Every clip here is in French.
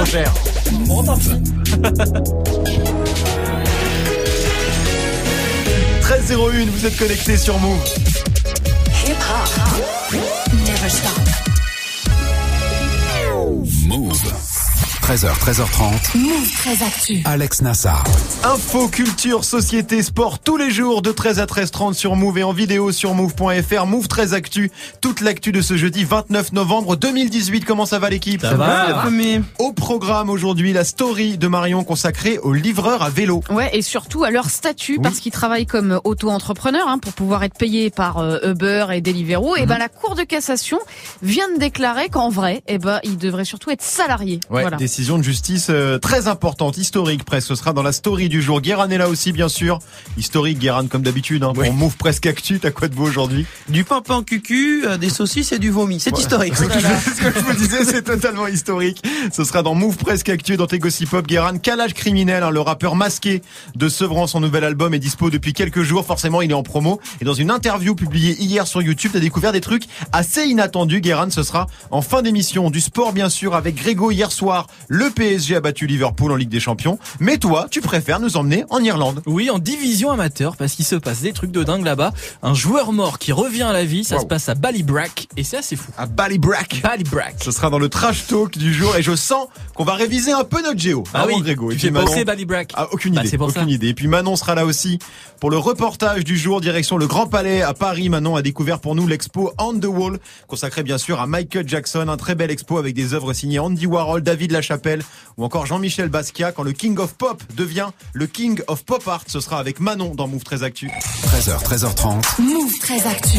trop cher. 13.01, vous êtes connectés sur Move. Hip hop. Never stop. Move. 13h, 13h30. Move très actu. Alex Nassar. Info, culture, société, sport, tous les jours de 13 à 13h30 sur Move et en vidéo sur Move.fr. Move très actu. Toute l'actu de ce jeudi 29 novembre 2018. Comment ça va l'équipe? Ça va, Au programme aujourd'hui, la story de Marion consacrée aux livreurs à vélo. Ouais, et surtout à leur statut, parce qu'ils travaillent comme auto-entrepreneurs hein, pour pouvoir être payés par euh, Uber et Deliveroo. Et ben la Cour de cassation vient de déclarer qu'en vrai, eh ben ils devraient surtout être salariés. Ouais, voilà. décision de justice euh, très importante, historique presque. Ce sera dans la story du jour. Guéran est là aussi, bien sûr. Historique, Guéran, comme d'habitude. Hein, On move presque actu. T'as quoi de beau aujourd'hui? Du pain pain cucu, euh, des saucisses et du vomi. C'est historique. Ce que je vous disais, c'est totalement historique. Ce sera dans Move Presque Actu, dans tes Gossip Pop. Guéran, Calage Criminel, hein, le rappeur masqué de Sevran, son nouvel album est dispo depuis quelques jours. Forcément, il est en promo. Et dans une interview publiée hier sur YouTube, t'as découvert des trucs assez inattendus. Guéran, ce sera en fin d'émission. Du sport, bien sûr, avec Grégo hier soir. Le PSG a battu Liverpool en Ligue des Champions. Mais toi, tu préfères nous emmener en Irlande. Oui, en division amateur, parce qu'il se passe des trucs de dingue là-bas. Un joueur mort qui revient à la vie, ça Wow. se passe à Ballybrack, et c'est assez fou. À Ballybrack. Ballybrack. Ce sera dans le trash talk du jour et je sens qu'on va réviser un peu notre géo. Ah oui, Grégo. Et tu puis Manon- Ballybrack. Ah, aucune Bah, idée. pour aucune ça. idée. Et puis Manon sera là aussi pour le reportage du jour, direction le Grand Palais à Paris. Manon a découvert pour nous l'expo On the Wall, consacrée bien sûr à Michael Jackson. Un très bel expo avec des œuvres signées Andy Warhol, David Lachapelle ou encore Jean-Michel Basquiat. Quand le King of Pop devient le King of Pop Art, ce sera avec Manon dans Move très Actu. 13h, 13h30. Move très actu.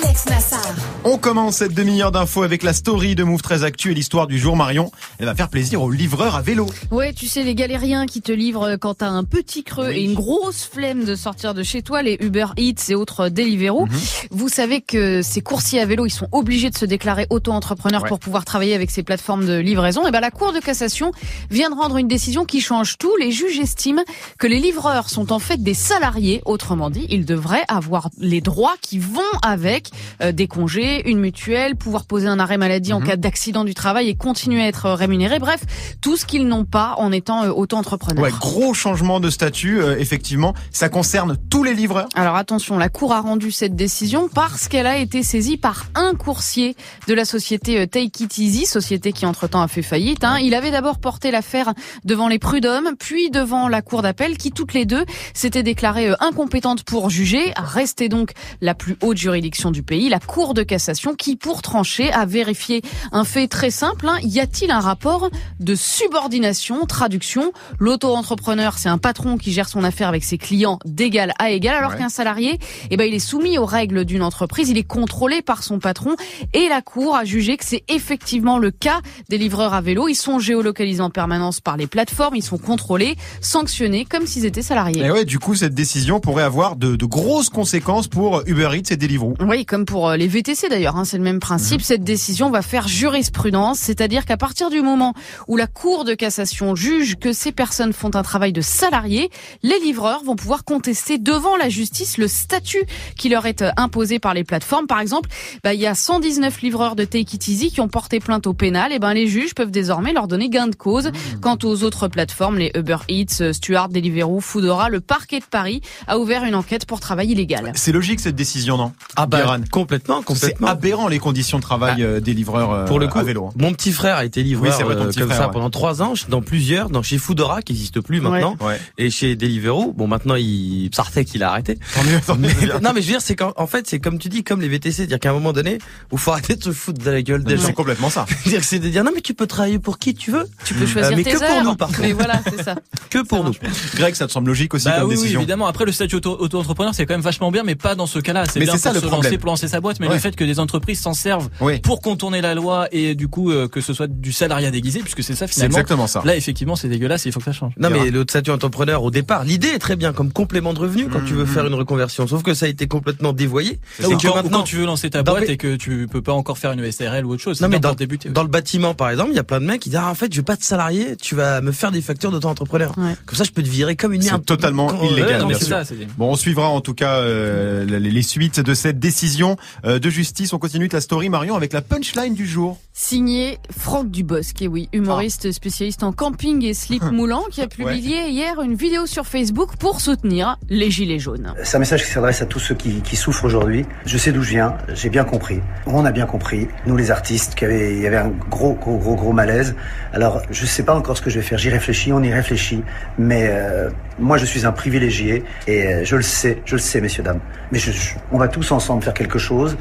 Alex Nassar. On commence cette demi-heure d'infos avec la story de Move très Actu et l'histoire du jour. Marion, elle va faire plaisir aux livreurs à vélo. Ouais, tu sais, les galériens qui te livrent quand t'as un petit creux et une grosse flemme de sortir de chez toi, les Uber Eats et autres Deliveroo. Mhm. Vous savez que ces coursiers à vélo, ils sont obligés de se déclarer auto-entrepreneurs Ouais. pour pouvoir travailler avec ces plateformes de livraison. Et ben, la Cour de cassation vient de rendre une décision qui change tout. Les juges estiment que les livreurs sont en fait des salariés. Autrement dit, ils devraient avoir les droits qui vont avec euh, des congés, une mutuelle, pouvoir poser un arrêt maladie en Mhm. cas d'accident du travail et continuer à être rémunérés. Bref, tout ce qu'ils n'ont pas en étant euh, auto-entrepreneurs. Ouais, gros changement de statut, euh, effectivement. Ça concerne tous les livreurs. Alors attention, la Cour a rendu cette décision parce qu'elle a été saisie par un coursier de la société euh, Take It Easy, société qui entre-temps a fait faillite. hein. Il avait d'abord porté l'affaire devant les prud'hommes, puis devant la Cour d'appel qui, toutes les deux, s'étaient déclarées euh, incompétentes pour juger. Restait donc la plus haute juridiction du pays, la Cour de cassation, qui, pour trancher, a vérifié un fait très simple. hein. Y a-t-il un rapport de subordination? Traduction, l'auto-entrepreneur, c'est un patron qui gère son affaire avec ses clients d'égal à égal, alors Ouais. qu'un salarié, eh ben, il est soumis aux règles d'une entreprise, il est contrôlé par son patron, et la Cour a jugé que c'est effectivement le cas des livreurs à vélo. Ils sont géolocalisés en permanence par les plateformes, ils sont contrôlés, sanctionnés comme s'ils étaient salariés. Et ouais, du coup, cette décision pourrait avoir de, de grosses conséquences pour Uber Eats et Deliveroo. Oui, comme pour euh, les VTC d'ailleurs, hein, c'est le même principe. Mhm. Cette décision va faire jurisprudence, c'est-à-dire qu'à partir du moment où la Cour de cassation juge que ces personnes font un travail de salarié, les livreurs vont pouvoir contester devant la justice le statut qui leur est euh, imposé par les plateformes. Par exemple, bah, il y a 119 livreurs de Take It Easy qui ont porté plainte au pénal. Et ben les juges peuvent désormais leur donner gain de cause. Quant aux autres plateformes, les Uber Eats, euh, Stuart, Deliveroo, Foodora, le parquet de Paris a ouvert une enquête pour travail illégal. C'est logique cette décision, non Ah bah Guéran. complètement, C'est aberrant les conditions de travail euh, des livreurs euh, Pour le coup, à vélo. hein. mon petit frère a été livreur Oui, c'est vrai, ton euh, petit comme frère, ça ouais. pendant trois ans, dans plusieurs, dans chez Foodora qui n'existe plus maintenant, Ouais. et chez Deliveroo. Bon, maintenant il Sartek il a arrêté. Tant mieux, tant mieux. non, mais je veux dire, c'est qu'en en fait, c'est comme tu dis, comme les VTC, c'est-à-dire qu'à un moment donné, où faut arrêter de se foutre de la gueule des gens. C'est complètement ça. C'est de dire non mais tu peux travailler pour qui tu veux, Tu peux choisir mais tes que pour nous, par contre. Mais voilà, c'est ça. que pour nous. Greg, ça te semble logique aussi Bah comme oui, oui, décision évidemment. Après, le statut auto- auto-entrepreneur, c'est quand même vachement bien, mais pas dans ce cas-là. C'est Mais bien ça, pour le se problème. lancer, pour lancer sa boîte, mais Ouais. le fait que des entreprises s'en servent Oui, pour contourner la loi et du coup euh, que ce soit du salariat déguisé, puisque c'est ça c'est finalement. exactement ça. Là, effectivement, c'est dégueulasse et il faut que ça change. Non mais le statut entrepreneur au départ, l'idée est très bien comme complément de revenu quand tu veux Mhm. faire une reconversion. Sauf que ça a été complètement dévoyé. Ça. ou que quand, maintenant- quand tu veux lancer ta boîte et que tu peux pas encore faire une SRL ou autre chose. Non, mais dans- débuter. Dans le bâtiment par exemple, il y a plein de mecs qui disent ah, en fait je veux pas de salarié, tu vas me faire des factures d'auto-entrepreneur. Ouais. Comme ça je peux te virer comme une merde. C'est totalement Quand- illégal, ouais, Non, bien sûr. ça, Bon, on suivra en tout cas euh, les les suites de cette décision euh, de justice. On continue de la story Marion avec la punchline du jour. Signé Franck Dubosc, et oui, humoriste spécialiste en camping et slip moulant, qui a publié hier une vidéo sur Facebook pour soutenir les Gilets jaunes. C'est un message qui s'adresse à tous ceux qui, qui souffrent aujourd'hui. Je sais d'où je viens, j'ai bien compris. On a bien compris, nous les artistes, qu'il y avait, il y avait un gros, gros, gros, gros malaise. Alors, je sais pas encore ce que je vais faire, j'y réfléchis, on y réfléchit. Mais euh, moi, je suis un privilégié et euh, je le sais, je le sais, messieurs, dames. Mais je, je- on va tous ensemble faire quelque chose,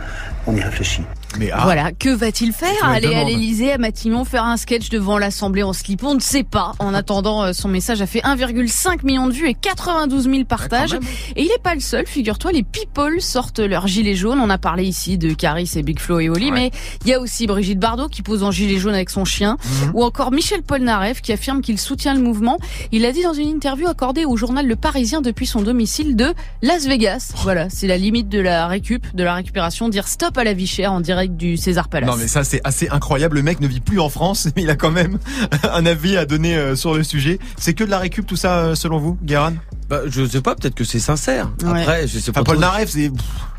on y réfléchit. Mais ah, Voilà, que va-t-il faire Aller à l'Elysée, à Matignon, faire un sketch devant l'Assemblée en slip On ne sait pas. En attendant, euh, son message a fait 1,5 million de vues et 92 000 partages. Et il est pas le seul, figure-toi, les people sortent leur gilet jaune. On a parlé ici de Caris et Big Flo et Oli, mais il y a aussi Brigitte Bardot qui pose en gilet jaune avec son chien, Mhm. ou encore Michel Polnareff qui affirme qu'il soutient le mouvement. Il a dit dans une interview accordée au journal Le Parisien depuis son domicile de Las Vegas. Voilà, c'est la limite de la récup, de la récupération, dire stop à la vie chère en direct du César Palace. Non mais ça c'est assez incroyable. Le mec ne vit plus en France, mais il a quand même un avis à donner euh, sur le sujet. C'est que de la récup tout ça euh, selon vous, Guérin? Bah, je sais pas, peut-être que c'est sincère. Ouais. Après, je sais pas. Enfin, Paul trop. Naref, c'est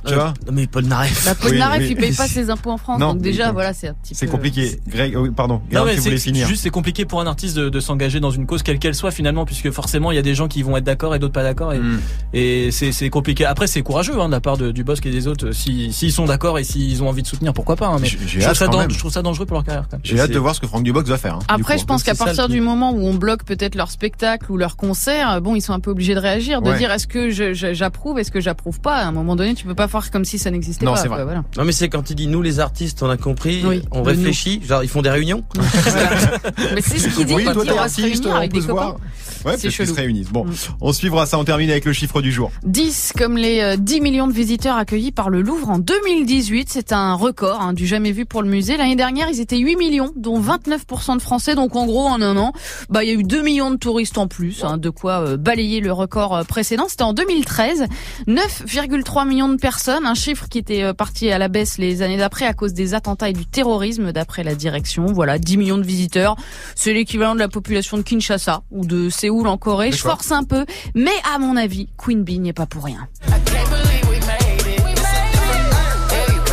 tu Euh, vois, Non, mais Paul Naref. Bah, Paul Oui, Naref, oui. il paye pas ses impôts en France, Non, donc déjà, voilà, c'est un petit c'est peu- compliqué. Greg, oh, oui, pardon, Non, mais c'est finir. juste c'est compliqué pour un artiste de, de s'engager dans une cause quelle qu'elle soit finalement puisque forcément il y a des gens qui vont être d'accord et d'autres pas d'accord et, Mm. et c'est c'est compliqué. Après c'est courageux hein, de la part de, du Bosque et des autres si s'ils sont d'accord et s'ils ont envie de soutenir pourquoi pas. hein, mais je trouve, hâte ça quand dan- même. je trouve ça dangereux pour leur carrière. J'ai hâte de voir ce que Franck Dubox va faire. hein, Après, je pense qu'à partir du moment où on bloque peut-être leur spectacle ou leur concert, bon, ils sont un peu obligés de réagir, de dire est-ce que j'approuve, est-ce que j'approuve pas? À un moment donné, tu peux pas faire comme si ça n'existait Non, pas. c'est quoi, vrai. voilà. Non, mais c'est quand il dit nous les artistes, on a compris, Oui, on de réfléchit, genre ils font des réunions. Mais c'est ce qu'il dit, Oui, il toi dit t'es on va se réunir on avec peut des copains. voir. Ouais, C'est se réunissent. Bon, Mm. on suivra ça. On termine avec le chiffre du jour. 10 comme les euh, 10 millions de visiteurs accueillis par le Louvre en 2018. C'est un record hein, du jamais vu pour le musée. L'année dernière, ils étaient 8 millions, dont 29% de Français. Donc en gros, en un an, bah il y a eu 2 millions de touristes en plus. hein, de quoi euh, balayer le record euh, précédent. C'était en 2013. 9,3 millions de personnes. Un chiffre qui était euh, parti à la baisse les années d'après à cause des attentats et du terrorisme d'après la direction. Voilà, 10 millions de visiteurs. C'est l'équivalent de la population de Kinshasa ou de Séoul en Corée. Je force un peu. Mais à mon avis, Queen Bee n'y est pas pour rien.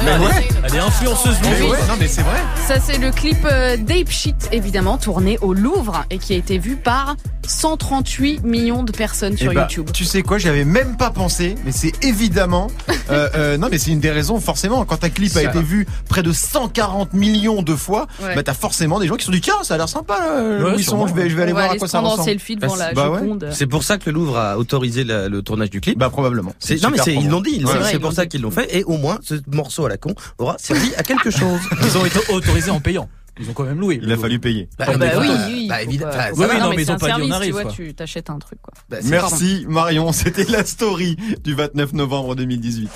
Mais elle, est, elle est influenceuse Mais musée. ouais, non mais c'est vrai. Ça, c'est le clip euh, d'Ape Shit, évidemment, tourné au Louvre et qui a été vu par 138 millions de personnes sur Eh bah, YouTube. Tu sais quoi, j'y avais même pas pensé, mais c'est évidemment. euh, euh, non, mais c'est une des raisons, forcément. Quand ta clip a Ça. été vu près de 140 millions de fois, Ouais. bah t'as forcément des gens qui se sont dit tiens, ça a l'air sympa, là, le Ouais, je vais, je vais aller On va voir à quoi se ça ressemble. selfie devant la Bah ouais. C'est pour ça que le Louvre a autorisé la- le tournage du clip. Bah probablement. C'est- non mais ils l'ont dit, c'est, pour ça qu'ils l'ont fait et au moins ce morceau à la con aura servi à quelque chose. Ils ont été autorisés en payant. Ils ont quand même loué. Il a fallu payer. Bah, Ah bah oui, oui, bah, évidemment, enfin, Oui, oui, non, non, mais mais ils ont pas dit, on arrive, Tu vois, quoi. tu t'achètes un truc, quoi. bah, Merci Marion, c'était la story du 29 novembre 2018.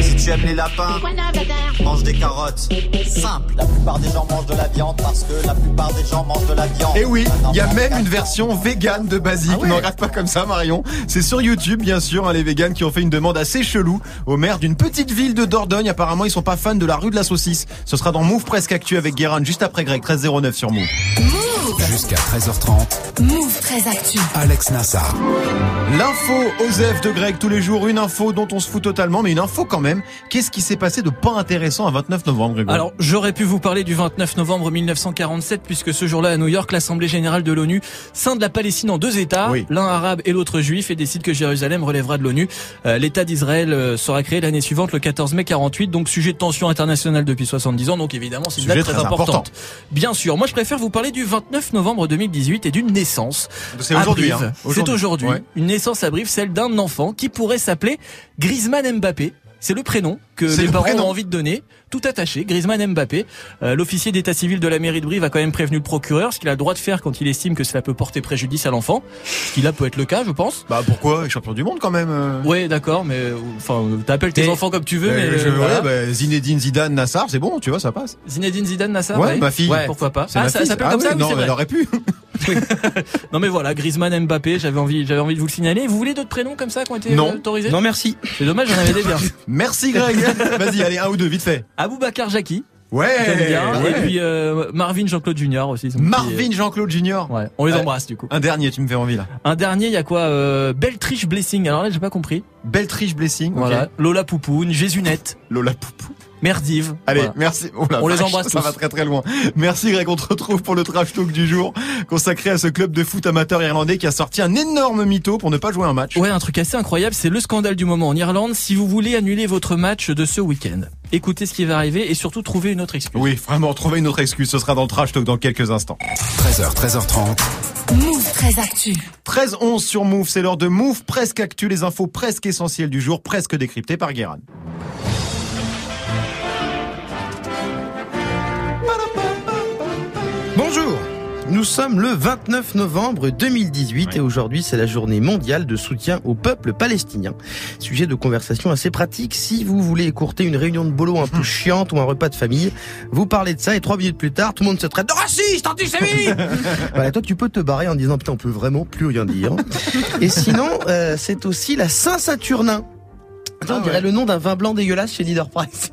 Si tu aimes les lapins, mange des carottes. Simple. La plupart des gens mangent de la viande parce que la plupart des gens mangent de la viande. Et Eh oui, il y a Maintenant, même une version vegan de Basique. Ah ouais. Ne regarde pas comme ça, Marion. C'est sur YouTube, bien sûr, hein, les véganes qui ont fait une demande assez chelou au maire d'une petite ville de Dordogne. Apparemment, ils sont pas fans de la rue de la saucisse. Ce sera dans Move Presque Actu avec Guérin juste après Greg 1309 sur Move. Jusqu'à 13h30, Move très actu. Alex Nassar. L'info Osef de Greg tous les jours, une info dont on se fout totalement, mais une info quand même. Qu'est-ce qui s'est passé de pas intéressant à 29 novembre, Grégoire Alors, j'aurais pu vous parler du 29 novembre 1947, puisque ce jour-là, à New York, l'Assemblée générale de l'ONU scinde la Palestine en deux États, Oui. l'un arabe et l'autre juif, et décide que Jérusalem relèvera de l'ONU. Euh, L'État d'Israël euh, sera créé l'année suivante, le 14 mai 48, donc sujet de tension internationale depuis 70 ans, donc évidemment, c'est une date très, très importante. important. Bien sûr, moi je préfère vous parler du 29 novembre 2018 et d'une naissance. c'est aujourd'hui. Hein. C'est aujourd'hui. Ouais. Une naissance à Brive, celle d'un enfant qui pourrait s'appeler Griezmann Mbappé. C'est le prénom que les le parents prénom. ont envie de donner. Tout attaché, Griezmann Mbappé. Euh, L'officier d'état civil de la mairie de Brive a quand même prévenu le procureur, ce qu'il a le droit de faire quand il estime que cela peut porter préjudice à l'enfant. Ce qui là peut être le cas, je pense. Bah pourquoi? Champion du monde quand même. euh. Ouais, d'accord, mais euh, enfin, euh, t'appelles tes enfants comme tu veux, Euh, mais je- ouais, bah, Zinedine Zidane Nassar, c'est bon, tu vois, ça passe. Zinedine Zidane Nassar. ouais, ma fille. Ouais. Pourquoi pas C'est Ah, ça s'appelle Ah comme oui, ça, Non, elle aurait pu. Non mais voilà, Griezmann Mbappé, j'avais envie, j'avais envie de vous le signaler. Vous voulez d'autres prénoms comme ça qui ont été Non. euh, autorisés Non merci. C'est dommage, j'en avais des biens. Merci Greg. Vas-y, allez un ou deux, vite fait. Aboubacar Jackie, Ouais. j'aime bien. ouais. Et puis euh, Marvin Jean-Claude Junior aussi. Marvin Jean-Claude Junior. Ouais, on les Ouais. embrasse du coup. Un dernier, tu me fais envie là. Un dernier, il y a quoi euh, Beltriche Blessing. Alors là, j'ai pas compris. Beltriche Blessing. Voilà. Lola Poupoune, Jésunette. Lola Poupou. Merdive. Allez, Voilà. merci. Oh la On les embrasse Ça tous. va très très loin. Merci Greg, on te retrouve pour le trash talk du jour consacré à ce club de foot amateur irlandais qui a sorti un énorme mytho pour ne pas jouer un match. Ouais, un truc assez incroyable, c'est le scandale du moment en Irlande. Si vous voulez annuler votre match de ce week-end, écoutez ce qui va arriver et surtout trouver une autre excuse. Oui, vraiment, trouver une autre excuse, ce sera dans le trash talk dans quelques instants. 13h, 13h30. Move très actu. 13-11 sur Move, c'est l'heure de Move presque actu, les infos presque essentielles du jour, presque décryptées par Guérin. Bonjour nous sommes le 29 novembre 2018 et aujourd'hui c'est la journée mondiale de soutien au peuple palestinien. Sujet de conversation assez pratique si vous voulez écourter une réunion de boulot un peu chiante ou un repas de famille. Vous parlez de ça et trois minutes plus tard tout le monde se traite de raciste, antisémite Voilà, toi tu peux te barrer en disant putain on peut vraiment plus rien dire. Et sinon euh, c'est aussi la Saint-Saturnin. Attends, Ah on dirait ouais. le nom d'un vin blanc dégueulasse chez Leader Price.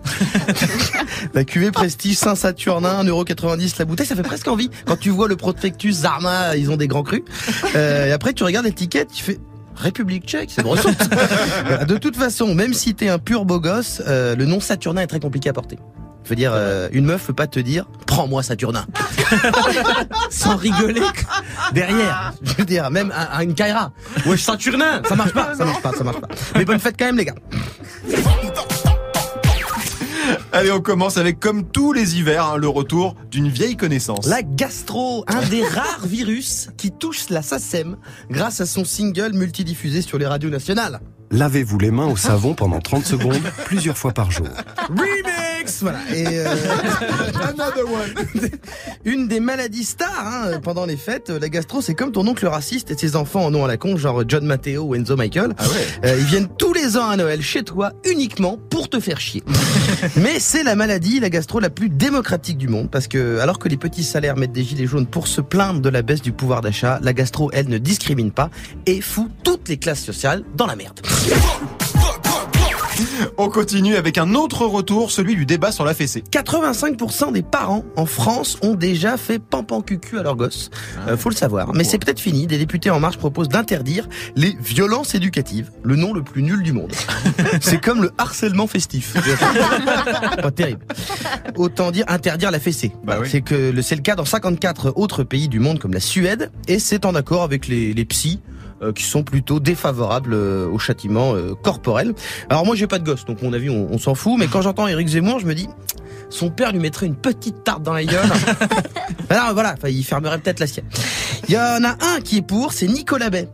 la cuvée Prestige Saint-Saturnin, 1,90€ la bouteille, ça fait presque envie. Quand tu vois le prospectus Zarma, ils ont des grands crus. Euh, et après, tu regardes l'étiquette, tu fais... République tchèque, c'est de toute façon, même si t'es un pur beau gosse, euh, le nom Saturnin est très compliqué à porter. Je veux dire, euh, une meuf peut pas te dire prends-moi Saturnin. Sans rigoler derrière. Je veux dire, même à, à une Kaira. Wesh Saturnin, ça marche pas, ça marche pas, ça marche pas. Mais bonne fête quand même les gars. Allez, on commence avec, comme tous les hivers, hein, le retour d'une vieille connaissance. La gastro, un des rares virus qui touche la SACEM grâce à son single multidiffusé sur les radios nationales. Lavez-vous les mains au savon pendant 30 secondes, plusieurs fois par jour. Voilà. Et euh, une des maladies stars hein, pendant les fêtes, la gastro, c'est comme ton oncle raciste et ses enfants en ont à la con, genre John Matteo ou Enzo Michael. Ah ouais. Euh, ils viennent tous les ans à Noël chez toi uniquement pour te faire chier. Mais c'est la maladie, la gastro la plus démocratique du monde parce que alors que les petits salaires mettent des gilets jaunes pour se plaindre de la baisse du pouvoir d'achat, la gastro elle ne discrimine pas et fout toutes les classes sociales dans la merde. On continue avec un autre retour, celui du débat sur la fessée. 85% des parents en France ont déjà fait pampan cucu à leurs gosses. Euh, faut le savoir. Mais c'est peut-être fini. Des députés en marche proposent d'interdire les violences éducatives. Le nom le plus nul du monde. c'est comme le harcèlement festif. Pas terrible. Autant dire interdire la fessée. Bah oui. C'est que le- c'est le cas dans 54 autres pays du monde comme la Suède. Et c'est en accord avec les, les psys qui sont plutôt défavorables euh, au châtiment euh, corporel. Alors moi j'ai pas de gosse, donc mon avis on, on s'en fout, mais quand j'entends Éric Zemmour, je me dis son père lui mettrait une petite tarte dans la gueule. Alors voilà, il fermerait peut-être la sienne. Il y en a un qui est pour, c'est Nicolas Bay.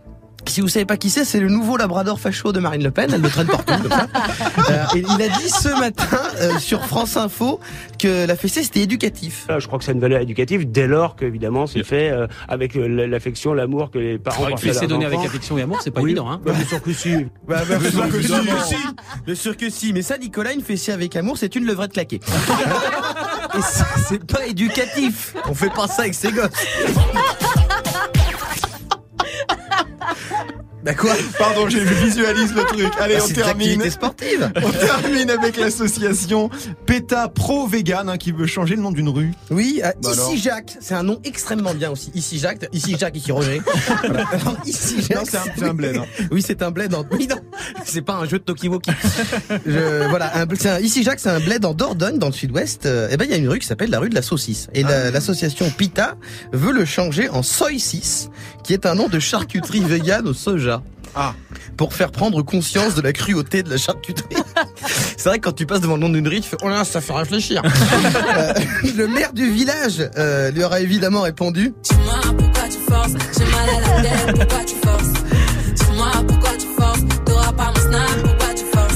Si vous savez pas qui c'est, c'est le nouveau labrador facho de Marine Le Pen. Elle le traîne partout comme ça. Euh, et il a dit ce matin euh, sur France Info que la fessée c'était éducatif. Euh, Je crois que c'est une valeur éducative dès lors qu'évidemment c'est fait euh, avec euh, l'affection, l'amour que les parents portent à leurs donné avec affection et amour, c'est pas Oui, évident. Hein. bah, bien sûr que si. Bah, bah, bien sûr que si. Bien sûr que si. Mais ça, Nicolas, une fessée avec amour, c'est une levrette claquée. Et c'est- c'est pas éducatif. On fait pas ça avec ses gosses. Bah quoi Pardon, je visualise le truc. Allez, Bah, on termine. sportives. On termine avec l'association PETA Pro Vegan hein, qui veut changer le nom d'une rue. Oui, euh, Bah ici Jacques, c'est un nom extrêmement bien aussi. Ici Jacques, ici Jacques, ici Roger. Ici Jacques, Non, c'est un- bled, hein. Oui, c'est un bled. En... Oui, non, c'est pas un jeu de Tokiwoki. Je... Voilà, un... c'est un- ici Jacques, c'est un bled en Dordogne, dans le sud-ouest. Euh, et ben, il y a une rue qui s'appelle la rue de la saucisse. Et la- l'association PITA veut le changer en Soy 6, qui est un nom de charcuterie végane au soja. Ah. Pour faire prendre conscience de la cruauté de la charcuterie. C'est vrai que quand tu passes devant le nom d'une rue, tu fais Oh là, ça fait réfléchir. Euh, le maire du village euh, lui aura évidemment répondu Dis-moi pourquoi tu forces, j'ai mal à la tête, pourquoi tu forces? Dis-moi pourquoi tu forces, t'auras pas mon snap,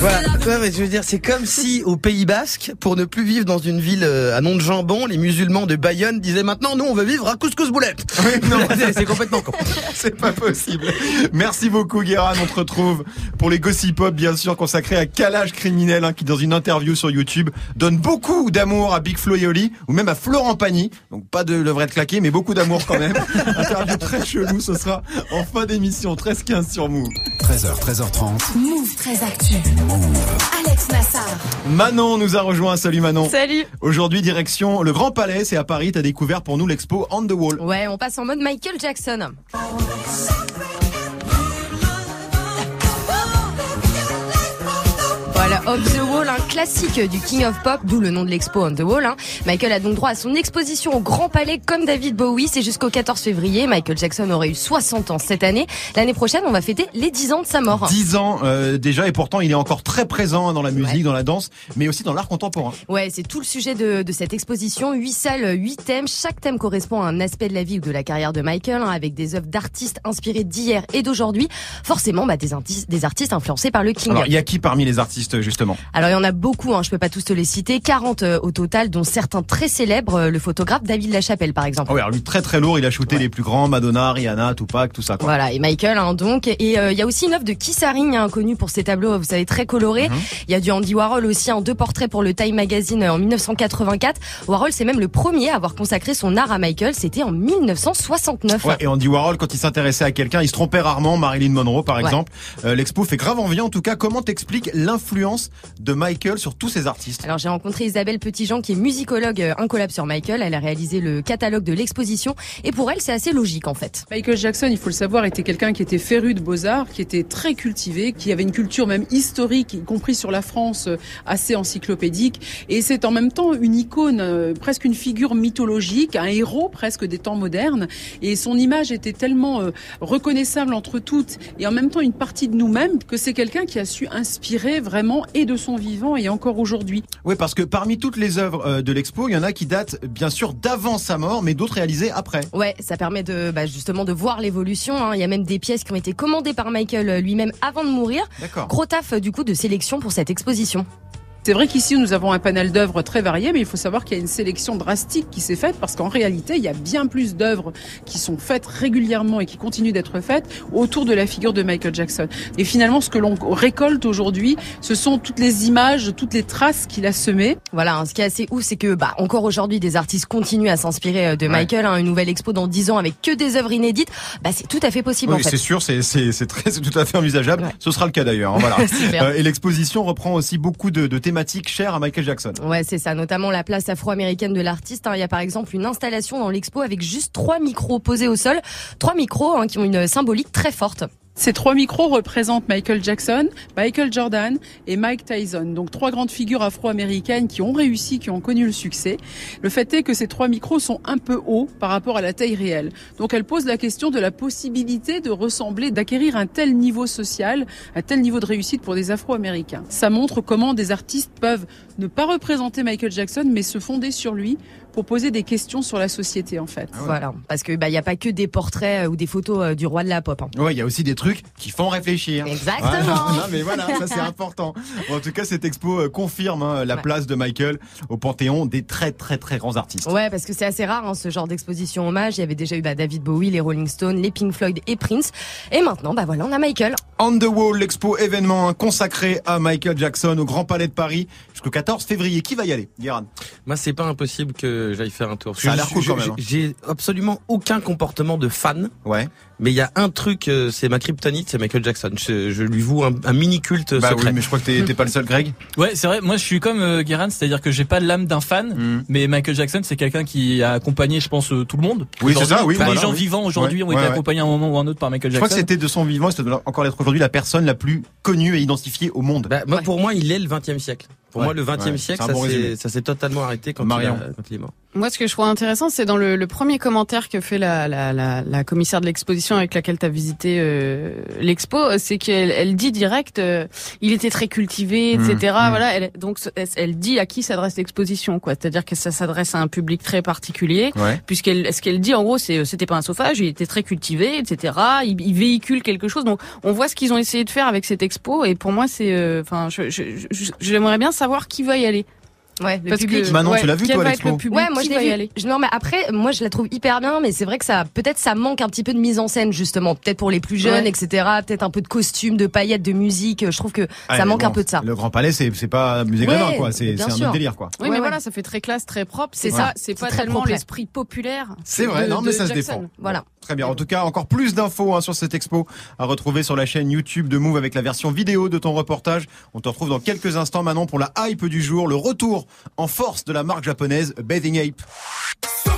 Voilà, ouais, mais je veux dire, c'est comme si au Pays Basque, pour ne plus vivre dans une ville euh, à nom de jambon, les musulmans de Bayonne disaient maintenant, nous, on veut vivre à couscous boulette. non. c'est complètement con. C'est pas possible. Merci beaucoup, Guérin. On te retrouve pour les Gossip Pop, bien sûr, consacrés à Calage Criminel, hein, qui, dans une interview sur YouTube, donne beaucoup d'amour à Big Flo et Oli, ou même à Florent Pagny. Donc, pas de levrette claquée, mais beaucoup d'amour quand même. interview très chelou, ce sera en fin d'émission, 13-15 sur Move. 13h, 13h30. Move très actu. Alex Nassar. Manon nous a rejoint. Salut Manon. Salut Aujourd'hui, direction le Grand Palais. C'est à Paris. T'as découvert pour nous l'expo On the Wall. Ouais, on passe en mode Michael Jackson. Michael, the Wall, un classique du King of Pop, d'où le nom de l'expo On the Wall. hein. Michael a donc droit à son exposition au Grand Palais comme David Bowie. C'est jusqu'au 14 février. Michael Jackson aurait eu 60 ans cette année. L'année prochaine, on va fêter les 10 ans de sa mort. 10 ans euh, déjà et pourtant il est encore très présent dans la musique, dans la danse, mais aussi dans l'art contemporain. Ouais, c'est tout le sujet de, de cette exposition. Huit salles, huit thèmes. Chaque thème correspond à un aspect de la vie ou de la carrière de Michael, hein, avec des œuvres d'artistes inspirées d'hier et d'aujourd'hui. Forcément, bah, des, artistes, des artistes influencés par le King. Alors il y a qui parmi les artistes justement Alors il y en a beaucoup, hein, je peux pas tous te les citer, 40 euh, au total, dont certains très célèbres, euh, le photographe David Lachapelle par exemple. Ah ouais, alors lui très très lourd, il a shooté les plus grands, Madonna, Rihanna, Tupac, tout ça quoi. Voilà, et Michael hein, donc. Et euh, il y a aussi une œuvre de Keith Haring, hein, connu pour ses tableaux, vous savez, très colorés. Mhm. Il y a du Andy Warhol aussi, en deux portraits pour le Time Magazine euh, en 1984. Warhol, c'est même le premier à avoir consacré son art à Michael, c'était en 1969. Ouais, et Andy Warhol, quand il s'intéressait à quelqu'un, il se trompait rarement. Marilyn Monroe, par Ouais. exemple. Euh, L'expo fait grave envie. En tout cas, comment t'expliques l'influence de Michael sur tous ces artistes Alors j'ai rencontré Isabelle Petitjean qui est musicologue euh, incollable sur Michael. Elle a réalisé le catalogue de l'exposition et pour elle c'est assez logique en fait. Michael Jackson, il faut le savoir, était quelqu'un qui était féru de beaux-arts, qui était très cultivé, qui avait une culture même historique, y compris sur la France, euh, assez encyclopédique. Et c'est en même temps une icône, euh, presque une figure mythologique, un héros presque des temps modernes. Et son image était tellement euh, reconnaissable entre toutes et en même temps une partie de nous-mêmes que c'est quelqu'un qui a su inspirer vraiment et de son vivant et encore aujourd'hui. Oui, parce que parmi toutes les œuvres euh, de l'expo, il y en a qui datent bien sûr d'avant sa mort, mais d'autres réalisées après. Ouais, ça permet de bah, justement de voir l'évolution. hein. Il y a même des pièces qui ont été commandées par Michael euh, lui-même avant de mourir. D'accord. Gros taf euh, du coup de sélection pour cette exposition. C'est vrai qu'ici nous avons un panel d'œuvres très varié, mais il faut savoir qu'il y a une sélection drastique qui s'est faite parce qu'en réalité il y a bien plus d'œuvres qui sont faites régulièrement et qui continuent d'être faites autour de la figure de Michael Jackson. Et finalement, ce que l'on récolte aujourd'hui, ce sont toutes les images, toutes les traces qu'il a semées. Voilà, hein, ce qui est assez ouf, c'est que bah encore aujourd'hui des artistes continuent à s'inspirer euh, de Ouais. Michael. hein. une nouvelle expo dans 10 ans avec que des œuvres inédites, bah c'est tout à fait possible Oui, en fait. c'est sûr, c'est c'est c'est très c'est tout à fait envisageable. Ce sera le cas d'ailleurs. hein, voilà. Euh, et l'exposition reprend aussi beaucoup de, de thématiques chères à Michael Jackson. Ouais, c'est ça, notamment la place afro-américaine de l'artiste. hein. Il y a par exemple une installation dans l'expo avec juste trois micros posés au sol, trois micros hein, qui ont une symbolique très forte. Ces trois micros représentent Michael Jackson, Michael Jordan et Mike Tyson. Donc trois grandes figures afro-américaines qui ont réussi, qui ont connu le succès. Le fait est que ces trois micros sont un peu hauts par rapport à la taille réelle. Donc elle pose la question de la possibilité de ressembler, d'acquérir un tel niveau social, un tel niveau de réussite pour des afro-américains. Ça montre comment des artistes peuvent ne pas représenter Michael Jackson, mais se fonder sur lui pour poser des questions sur la société en fait. Voilà, parce que bah il y a pas que des portraits euh, ou des photos euh, du roi de la pop. hein. Ouais, il y a aussi des trucs qui font réfléchir. Exactement. Voilà. Non, mais voilà, ça c'est important. Bon, en tout cas, cette expo euh, confirme hein, la Ouais. place de Michael au panthéon des très très très grands artistes. Ouais, parce que c'est assez rare hein, ce genre d'exposition hommage. Il y avait déjà eu bah, David Bowie, les Rolling Stones, les Pink Floyd et Prince. Et maintenant, bah voilà, on a Michael. On the Wall, l'expo événement hein, consacré à Michael Jackson au Grand Palais de Paris jusqu'au 14 février. Qui va y aller, Guérin? Moi, c'est pas impossible que j'aille faire un tour. Ça a l'air cool quand même, hein. J'ai absolument aucun comportement de fan. Ouais. Mais il y a un truc, euh, c'est ma kryptonite, c'est Michael Jackson. Je, je lui voue un, un mini culte Bah secret. oui, mais je crois que t'es t'es pas le seul, Greg. Ouais, c'est vrai. Moi, je suis comme euh, Guérin, c'est-à-dire que j'ai pas l'âme d'un fan, Mm. mais Michael Jackson, c'est quelqu'un qui a accompagné, je pense, euh, tout le monde. Oui, c'est ça, oui, les voilà, gens oui. vivants aujourd'hui Ouais, ont été ouais, accompagnés à un moment ou à un autre par Michael Je crois que Jackson. c'était de son vivant, et ça doit encore être aujourd'hui la personne la plus connue et identifiée au monde. Bah, moi, pour moi, il est le 20e siècle. Pour Ouais, moi, le 20e ouais, siècle, ça bon s'est- résumé. ça s'est totalement arrêté quand, Marion. Il, a-. Moi, ce que je trouve intéressant, c'est dans le, le premier commentaire que fait la, la, la, la commissaire de l'exposition avec laquelle tu as visité euh, l'expo, c'est qu'elle elle dit direct, euh, il était très cultivé, Mmh, etc. mmh. Voilà, elle, donc elle, elle dit à qui s'adresse l'exposition, quoi. C'est-à-dire que ça s'adresse à un public très particulier, Ouais. puisqu'elle, ce qu'elle dit en gros, c'est, euh, c'était pas un sauvage, il était très cultivé, etc. Il, il véhicule quelque chose. Donc, on voit ce qu'ils ont essayé de faire avec cette expo, et pour moi, c'est, euh, enfin, je, je, je- j'aimerais bien savoir qui va y aller. Ouais, le Parce public. que, Manon, tu l'as vu, toi, l'expo le public Ouais, moi qui je l'ai vu. Non, mais après, moi je la trouve hyper bien, mais c'est vrai que ça, peut-être ça manque un petit peu de mise en scène justement, peut-être pour les plus jeunes, Ouais. etc. Peut-être un peu de costume, de paillettes, de musique. Je trouve que ça manque bon, un peu de ça. Le Grand Palais, c'est c'est pas musée Ouais, Grévin, quoi. C'est un autre délire, quoi. Oui, Ouais, mais ouais. voilà, ça fait très classe, très propre. C'est ça, c'est pas tellement l'esprit populaire. C'est vrai, non, mais ça se défend. Voilà. Très bien. En tout cas, encore plus d'infos hein, sur cette expo à retrouver sur la chaîne YouTube de Move avec la version vidéo de ton reportage. On te retrouve dans quelques instants, Manon, pour la hype du jour, le retour en force de la marque japonaise Bathing Ape. Sauvage,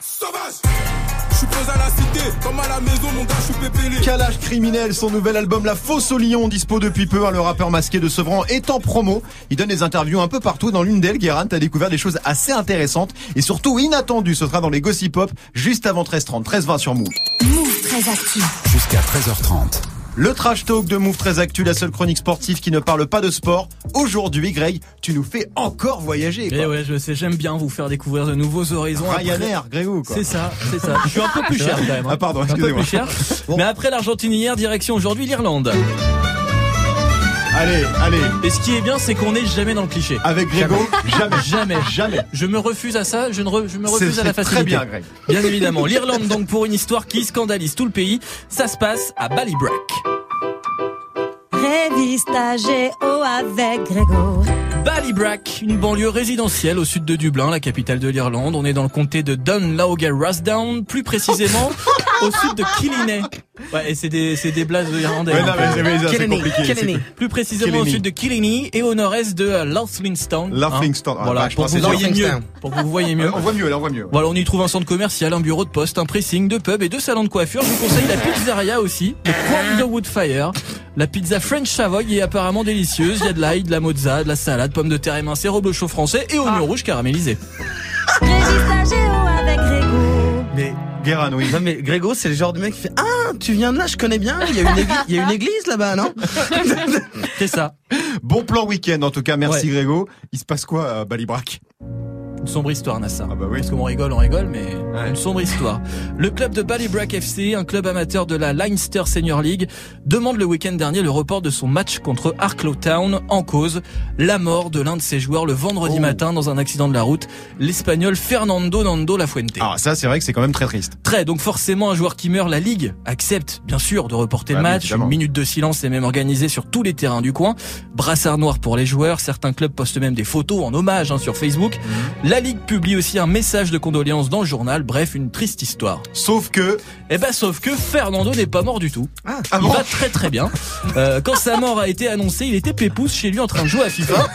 sauvage. Je suis posé à la la cité, comme à la maison, mon gars, je suis. Calage criminel, son nouvel album La Fosse au Lion, dispo depuis peu. hein, Le rappeur masqué de Sevran est en promo. Il donne des interviews un peu partout. Dans l'une d'elles, Guérin, t'as découvert des choses assez intéressantes et surtout inattendues. Ce sera dans les Gossip Pop juste avant 13h30, 13h20 sur Move. Move très actif. Jusqu'à 13h30. Le trash talk de Move très actu, la seule chronique sportive qui ne parle pas de sport. Aujourd'hui, Greg, tu nous fais encore voyager. Et Quoi. ouais, je sais, j'aime bien vous faire découvrir de nouveaux horizons. Ryanair, Grégo, quoi. C'est ça, c'est ça. Je suis un peu plus cher quand même. hein. Ah, pardon, Un peu excusez-moi. plus cher. Mais après l'Argentine hier, direction aujourd'hui l'Irlande. Allez, allez. Et ce qui est bien, c'est qu'on n'est jamais dans le cliché. Avec Grégo, jamais. Jamais. Jamais. Je me refuse à ça, je, ne re- je me refuse à la c'est facilité. très bien, Greg. Bien évidemment. L'Irlande, donc, pour une histoire qui scandalise tout le pays. Ça se passe à Ballybrack. Géo avec Grégo. Ballybrack, une banlieue résidentielle au sud de Dublin, la capitale de l'Irlande. On est dans le comté de Dunlawga Rasdown, plus précisément au sud de Killiney. Ouais, et c'est des, c'est des blagues irlandais. Ouais, non, mais c'est- c'est compliqué. Killiney. Plus précisément au sud de Killiney et au nord-est de Laughlinstown. Laughlinstown. Ah, voilà, vache, pour que vous c'est voyez mieux. Pour que vous voyez mieux. On voit mieux, là, on voit mieux. Voilà, on y trouve un centre commercial, un bureau de poste, un pressing, deux pubs et deux salons de coiffure. Je vous conseille la pizzeria aussi, le coin de Woodfire. La pizza French Savoy est apparemment délicieuse. Il y a de l'ail, de la mozza, de la salade, pommes de terre émincées, reblochon français et oignons rouges caramélisés. Avec Grégo. Mais, Guérin, oui. Non mais Grégo, c'est le genre de mec qui fait Ah, tu viens de là, je connais bien. Il y a une église, il y a une église là-bas, non C'est ça. Bon plan week-end, en tout cas. Merci, Ouais. Grégo. Il se passe quoi à Ballybrack Une sombre histoire, Nassar. Ah bah oui. Parce qu'on rigole, on rigole, mais Ouais. une sombre histoire. Le club de Ballybrack FC, un club amateur de la Leinster Senior League, demande le week-end dernier le report de son match contre Arklow Town en cause la mort de l'un de ses joueurs le vendredi Oh. matin dans un accident de la route, l'Espagnol Fernando Nando Lafuente. Ah, ça, c'est vrai que c'est quand même très triste. Très, donc forcément un joueur qui meurt, la Ligue accepte bien sûr de reporter Bah le match. Une minute de silence est même organisée sur tous les terrains du coin. Brassard noir pour les joueurs. Certains clubs postent même des photos en hommage hein, sur Facebook. Mhm. La Ligue publie aussi un message de condoléances dans le journal. Bref, une triste histoire. Sauf que, Eh ben, sauf que Fernando n'est pas mort du tout. Ah, ah Il bon va très très bien. Euh, quand sa mort a été annoncée, il était pépouze chez lui en train de jouer à FIFA.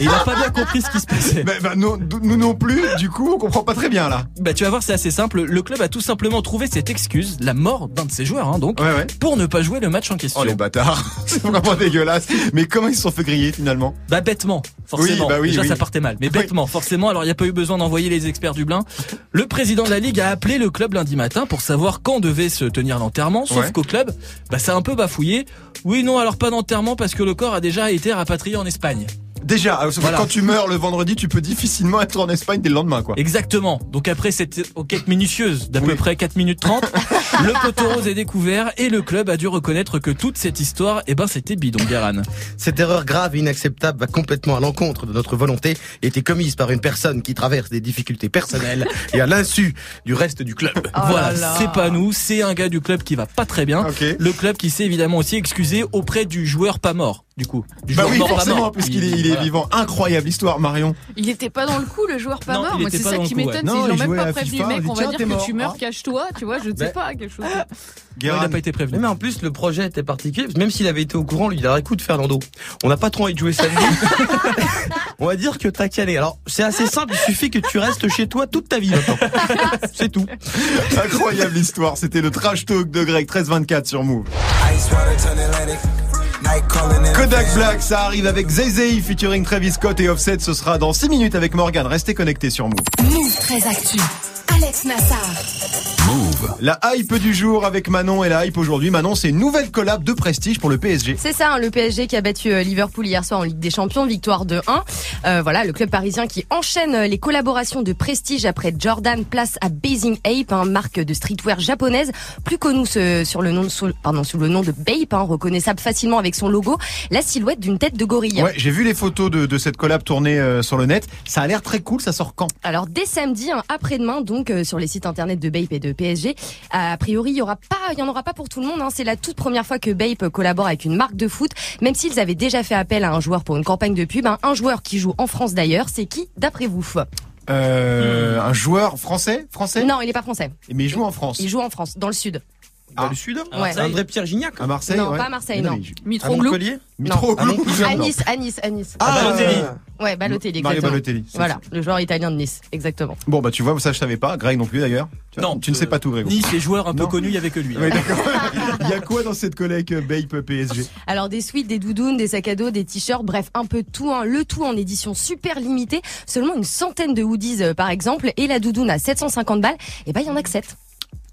Et il a pas bien compris ce qui se passait. bah, bah, nous, nous non plus, du coup, on comprend pas très bien, là. Bah tu vas voir, c'est assez simple. Le club a tout simplement trouvé cette excuse, la mort d'un de ses joueurs, hein, donc, Ouais, ouais. pour ne pas jouer le match en question. Oh, les bâtards. c'est vraiment dégueulasse. Mais comment ils se sont fait griller, finalement? Bah bêtement, forcément. Oui, bah oui, Déjà oui. ça partait mal, mais bêtement, forcément. Alors il n'y a pas eu besoin d'envoyer les experts du Blin. Le président de la ligue a appelé le club lundi matin pour savoir quand devait se tenir l'enterrement. Sauf Ouais. qu'au club, bah c'est un peu bafouillé. Oui, non, alors pas d'enterrement parce que le corps a déjà été rapatrié en Espagne. Déjà, Voilà. quand tu meurs le vendredi, tu peux difficilement être en Espagne dès le lendemain, quoi. Exactement. Donc après cette enquête minutieuse d'à Oui. peu près 4 minutes 30, le poteau rose est découvert et le club a dû reconnaître que toute cette histoire, eh ben c'était bidon, Guéran. Cette erreur grave et inacceptable va complètement à l'encontre de notre volonté et était commise par une personne qui traverse des difficultés personnelles et à l'insu du reste du club. voilà, là là. c'est pas nous, c'est un gars du club qui va pas très bien. Le club qui s'est évidemment aussi excusé auprès du joueur pas mort, du coup. Du Bah oui, mort, forcément, puisqu'il est, il est voilà. vivant. Incroyable histoire, Marion. Il était pas dans le coup, le joueur pas Non, mort. il Moi, c'est pas ça dans qui le coup, m'étonne. ouais. Ils l'ont même pas prévenu. Mec, on va dire que mort. tu meurs, Ah. cache-toi. Tu vois, je sais Ben- pas, quelque chose. Guérin. non, mais, été prévenu. mais en plus, le projet était particulier. Même s'il avait été au courant, lui, il a écoute Fernando. On n'a pas trop envie de jouer samedi. On va dire que t'as calé. Alors, c'est assez simple. Il suffit que tu restes chez toi toute ta vie maintenant. C'est tout. Incroyable histoire. C'était le trash talk de Greg 1324 sur Move. Kodak Black, ça arrive avec Zay featuring Travis Scott et Offset. Ce sera dans 6 minutes avec Morgan. Restez connectés sur Move. Move très actu. Alex Nassar. Move. La hype du jour avec Manon et la hype aujourd'hui. Manon, c'est une nouvelle collab de prestige pour le PSG. C'est ça, hein, le PSG qui a battu euh, Liverpool hier soir en Ligue des Champions, victoire de 1. Euh, voilà, le club parisien qui enchaîne euh, les collaborations de prestige après Jordan place à Basing Ape, hein, marque de streetwear japonaise, plus connue ce- sur le nom, sous, pardon, sous le nom de Bape, hein, reconnaissable facilement avec son logo, la silhouette d'une tête de gorille. Ouais, j'ai vu les photos de, de cette collab tournée euh, sur le net. Ça a l'air très cool. Ça sort quand? Alors dès samedi, hein, après-demain, donc euh, sur les sites internet de Bape et de PSG, a priori il y aura pas, il y en aura pas pour tout le monde. hein. C'est la toute première fois que Bape collabore avec une marque de foot, même s'ils avaient déjà fait appel à un joueur pour une campagne de pub. hein. Un joueur qui joue en France d'ailleurs, c'est qui d'après vous? Euh, Un joueur français? Français? Non, il est pas français. Mais il joue en France. Il joue en France, dans le sud. Dans le sud Ouais. André Pierre Gignac À Marseille Non, ouais. pas à Marseille, non. Mitroglou. Mitroglou. À Nice, à Nice, à Nice. Ah, Balotelli. Ouais, Balotelli, Mario. Balotelli, Voilà, le joueur italien de Nice, exactement. Bon bah tu vois, ça je savais pas. Greg non plus d'ailleurs. Non, tu ne sais euh, pas tout, Greg. Nice, les joueurs un peu connus, il y avait que lui. hein. Oui, d'accord. Il y a quoi dans cette collègue euh, Bape PSG Alors des suites, des doudounes, des sacs à dos, des t-shirts, bref, un peu tout, hein. le tout en édition super limitée, seulement une centaine de hoodies euh, par exemple, et la doudoune à 750 balles, et ben il y en a que 7.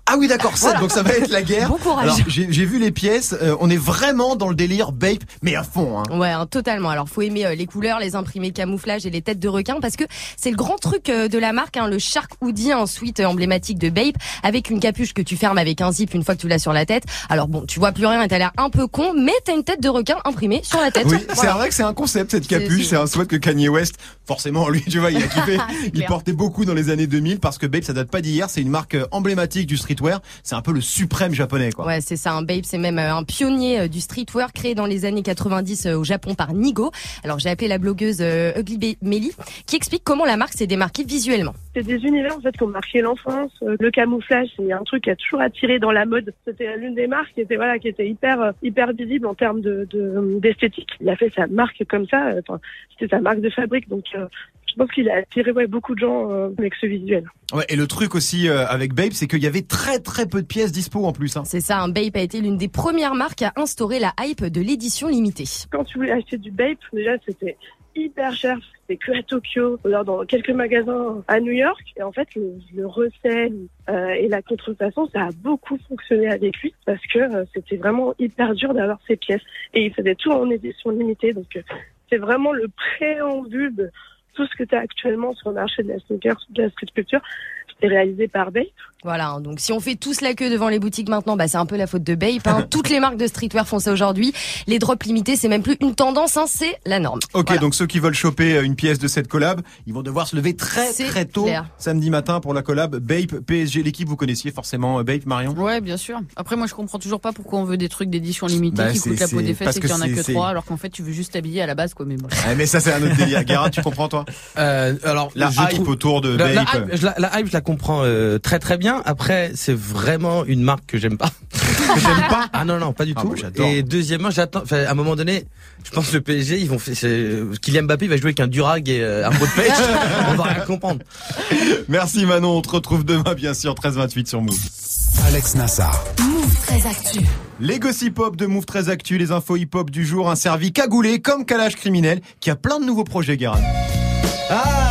Ah oui d'accord, ça, Voilà. donc ça va être la guerre. Bon courage. Alors j'ai j'ai vu les pièces, euh, on est vraiment dans le délire Bape, mais à fond. Hein. Ouais, hein, totalement. Alors, faut aimer euh, les couleurs, les imprimés camouflage et les têtes de requin parce que c'est le grand truc euh, de la marque, hein, le Shark Hoodie, un suite euh, emblématique de Bape, avec une capuche que tu fermes avec un zip une fois que tu l'as sur la tête. Alors bon, tu vois plus rien et t'as l'air un peu con, mais t'as une tête de requin imprimée sur la tête. Oui, c'est vrai que c'est un concept cette capuche, c'est- c'est un sweat que Kanye West, forcément lui, tu vois, il a kiffé. Il portait beaucoup dans les années 2000 parce que Bape ça date pas d'hier, c'est une marque euh, emblématique du streetwear, c'est un peu le suprême japonais quoi. Ouais, c'est ça. Un Bape, c'est même euh, un pionnier euh, du streetwear créé dans les années 90 euh, au Japon par Nigo. Alors j'ai appelé la blogueuse Ugly Melly qui explique comment la marque s'est démarquée visuellement. C'est des univers en fait qui ont marqué l'enfance. Le camouflage, c'est un truc qui a toujours attiré dans la mode. C'était l'une des marques qui était voilà qui était hyper hyper visible en termes de de- d'esthétique. Il a fait sa marque comme ça. Enfin, c'était sa marque de fabrique. Donc euh, je pense qu'il a attiré ouais, beaucoup de gens euh, avec ce visuel. Ouais, et le truc aussi euh, avec Bape, c'est qu'il y avait très très peu de pièces dispo en plus. Hein. C'est ça, un Bape a été l'une des premières marques à instaurer la hype de l'édition limitée. Quand tu voulais acheter du Bape, déjà c'était hyper cher. C'était que à Tokyo, dans quelques magasins à New York. Et en fait, le, le recel euh, et la contrefaçon, ça a beaucoup fonctionné avec lui parce que euh, c'était vraiment hyper dur d'avoir ces pièces. Et il faisait tout en édition limitée. Donc, euh, c'est vraiment le préambule tout ce que tu as actuellement sur le marché de la sneaker, de la street culture. C'était réalisé par Bape. Voilà, hein, donc si on fait tous la queue devant les boutiques maintenant, bah c'est un peu la faute de Bape. Hein. Toutes les marques de streetwear font ça aujourd'hui. Les drops limités, c'est même plus une tendance, hein, c'est la norme. Ok, Voilà. donc ceux qui veulent choper euh, une pièce de cette collab, ils vont devoir se lever très très tôt clair. samedi matin pour la collab Bape PSG. L'équipe vous connaissiez forcément euh, Bape Marion? Ouais, bien sûr. Après, moi, je comprends toujours pas pourquoi on veut des trucs d'édition limitée Bah, qui c'est- coûtent la peau des fesses et qu'il y en a que trois, alors qu'en fait, tu veux juste t'habiller à la base, quoi. Mais bon. Ouais, mais ça c'est un autre délire. Gérard, tu comprends toi? Euh, alors La je hype trouve- autour de la, Bape. hype, je la, la hype, je la comprends euh, très très bien. Après, c'est vraiment une marque que j'aime pas. Que j'aime pas Ah non non, pas du Ah, tout. moi. Et deuxièmement, j'attends. enfin, À un moment donné, je pense que le PSG, ils vont. faire- c'est- Kylian Mbappé va jouer avec un durag et euh, un pot de pêche. On va rien comprendre. Merci Manon, on te retrouve demain bien sûr 13-28 sur Move. Alex Nassar. Move très actu. Les gossip hop de Move très actu, les infos hip hop du jour, un servi cagoulé comme Kalash criminel qui a plein de nouveaux projets Guérin. Ah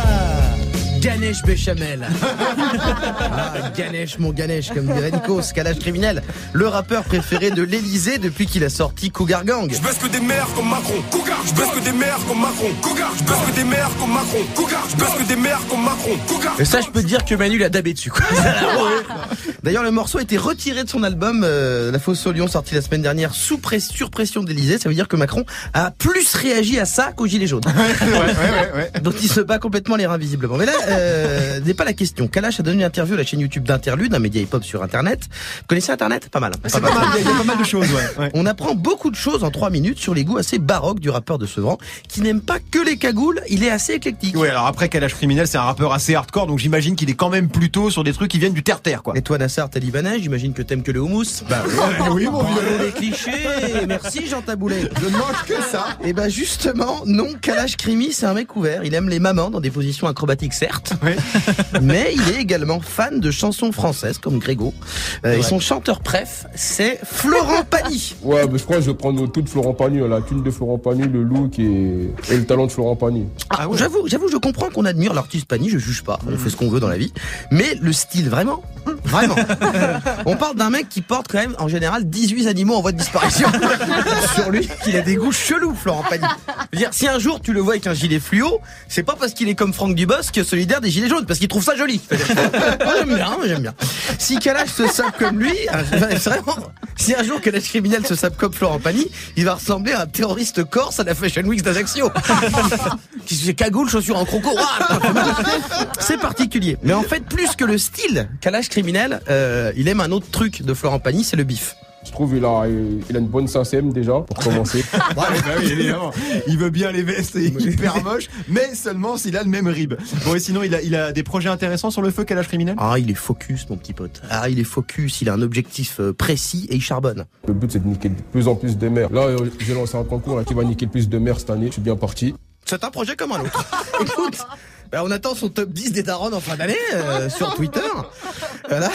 Ganesh Béchamel. ah, Ganesh, mon Ganesh, comme dirait Nico, calage criminel. Le rappeur préféré de l'Elysée depuis qu'il a sorti Cougar Gang. Je baisse que des mères comme Macron, Cougar. Je baisse que des mères comme Macron, Cougar. Je baisse que des mères comme Macron, Cougar. Je baisse que des mères comme Macron, Cougar. Et ça, je peux te dire que Manu l'a dabé dessus. quoi. D'ailleurs, le morceau a été retiré de son album euh, La Fosse au Lion, sorti la semaine dernière sous press- sur pression d'Elysée. Ça veut dire que Macron a plus réagi à ça qu'au gilet jaune. dont il se bat complètement les reins visiblement. Mais là, euh, n'est pas la question. Kalash a donné une interview à la chaîne YouTube d'Interlude, un média hip-hop sur Internet. Vous connaissez Internet? Pas mal. hein. Pas mal, il y a- il y a pas mal de choses, ouais. ouais. On apprend beaucoup de choses en trois minutes sur les goûts assez baroques du rappeur de Sevran, qui n'aime pas que les cagoules, il est assez éclectique. Ouais, alors après Kalash criminel, c'est un rappeur assez hardcore, donc j'imagine qu'il est quand même plutôt sur des trucs qui viennent du terre-terre, quoi. Et toi, Nassar, t'es libanais, j'imagine que t'aimes que le houmous Bah oui, mon vieux. les clichés Merci Jean Taboulet Je ne mange que ça. Et ben justement, non, Kalash Krimi, c'est un mec ouvert. Il aime les mamans dans des positions acrobatiques, certes. Mais il est également fan de chansons françaises comme Grégo. Euh, et son chanteur préf, c'est Florent Pagny. Ouais, mais je crois que je vais prendre tout de Florent Pagny, la thune de Florent Pagny, le look et, et le talent de Florent Pagny. Ah, J'avoue, j'avoue, je comprends qu'on admire l'artiste Pagny, je juge pas, on fait ce qu'on veut dans la vie. Mais le style, vraiment Vraiment On parle d'un mec qui porte quand même, en général, 18 animaux en voie de disparition sur lui, qu'il a des goûts chelous, Florent Pagny. Je veux dire, si un jour tu le vois avec un gilet fluo, c'est pas parce qu'il est comme Franck Dubosc, solidaire des gilets jaunes, parce qu'il trouve ça joli. Moi, j'aime bien, j'aime bien. Si Kalash se sape comme lui, euh, vraiment, si un jour Kalash criminel se sape comme Florent Pagny, il va ressembler à un terroriste corse à la Fashion Week d'Ajaccio. qui se fait cagoule, chaussures en croco. C'est particulier. Mais en fait, plus que le style, Kalash criminel, euh, il aime un autre truc de Florent Pagny, c'est le bif. Trouve il a, il a une bonne SACEM déjà, pour commencer. Ouais, bah oui, évidemment. Il veut bien les vestes et hyper moche, mais seulement s'il a le même rib. Bon, et sinon, il a, il a des projets intéressants sur le feu calage criminel? Ah, il est focus, mon petit pote. Ah, il est focus, il a un objectif euh, précis et il charbonne. Le but, c'est de niquer de plus en plus de mers. Là, euh, j'ai lancé un concours là, qui va niquer le plus de mers cette année. Je suis bien parti. C'est un projet comme un autre. Écoute, on attend son top 10 des darons en fin d'année euh, sur Twitter. Voilà.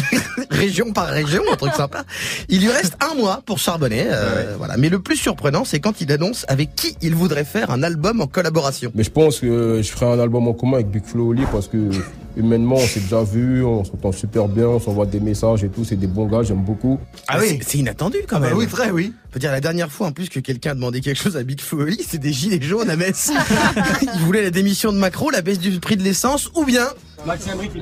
région par région, un truc sympa. Il lui reste un mois pour charbonner. euh, Voilà. Mais le plus surprenant, c'est quand il annonce avec qui il voudrait faire un album en collaboration. Mais je pense que je ferai un album en commun avec Big Flo Oli parce que humainement, on s'est déjà vu, on s'entend super bien, on s'envoie des messages et tout. C'est des bons gars, j'aime beaucoup. Ah oui, c'est inattendu quand même. bah oui, très, oui. Je veux dire, la dernière fois en plus que quelqu'un a demandé quelque chose à Big Flo Oli, c'est des gilets jaunes à Metz. il voulait la démission de Macron, la baisse du prix de l'essence ou bien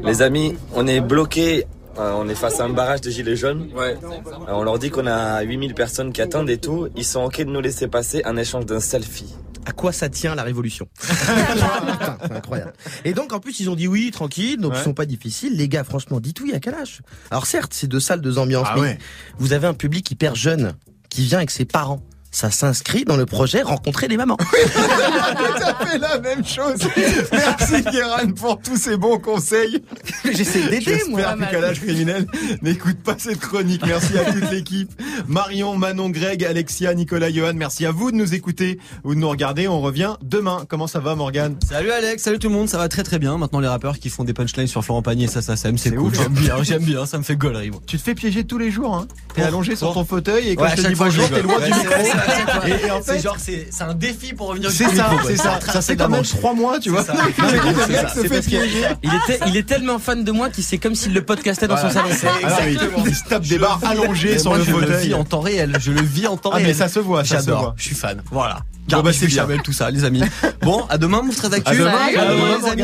Les amis, on est bloqués. euh, on est face à un barrage de gilets jaunes. Euh, on leur dit qu'on a 8000 personnes qui attendent et tout. Ils sont ok de nous laisser passer un échange d'un selfie. À quoi ça tient la révolution Putain, C'est incroyable. Et donc en plus ils ont dit oui, tranquille, donc Ouais. ils sont pas difficiles. Les gars, franchement, dites oui à Kalash. Alors certes, c'est deux salles, deux ambiances, Ah mais ouais. vous avez un public hyper jeune qui vient avec ses parents. Ça s'inscrit dans le projet rencontrer les mamans. Tout à fait la même chose. Merci Guérin pour tous ces bons conseils. J'essaie d'aider moi. J'espère que Calage Criminel n'écoute pas cette chronique. Merci à toute l'équipe. Marion, Manon, Greg, Alexia, Nicolas, Johan, merci à vous de nous écouter ou de nous regarder. On revient demain. Comment ça va Morgane? Salut Alex, salut tout le monde, ça va très très bien. Maintenant les rappeurs qui font des punchlines sur Florent Pagny ça, ça sème, c'est cool. J'aime bien, j'aime bien, ça me fait gaulerie. moi. Tu te fais piéger tous les jours. Hein. T'es allongé sur ton fauteuil et quand Ouais, je te dis bonjour, t'es loin du micro. C'est- c'est. Et, et en c'est fait, genre, c'est c'est un défi pour revenir c'est ça, c'est ça. Ça fait quand même trois mois, tu vois. C'est C'est. Il était, il est tellement fan de moi qu'il sait comme s'il le podcastait dans son salon. Alors, il- il se tape des barres allongées sur le je le fauteuil. vis en temps réel. Je le vis en temps Ah, mais réel. ça se voit, ça se voit. J'adore. Je suis fan. Voilà. Bon, bah, c'est tout ça, les amis. Bon, à demain, Move très actu. À demain, À à demain, demain, les amis.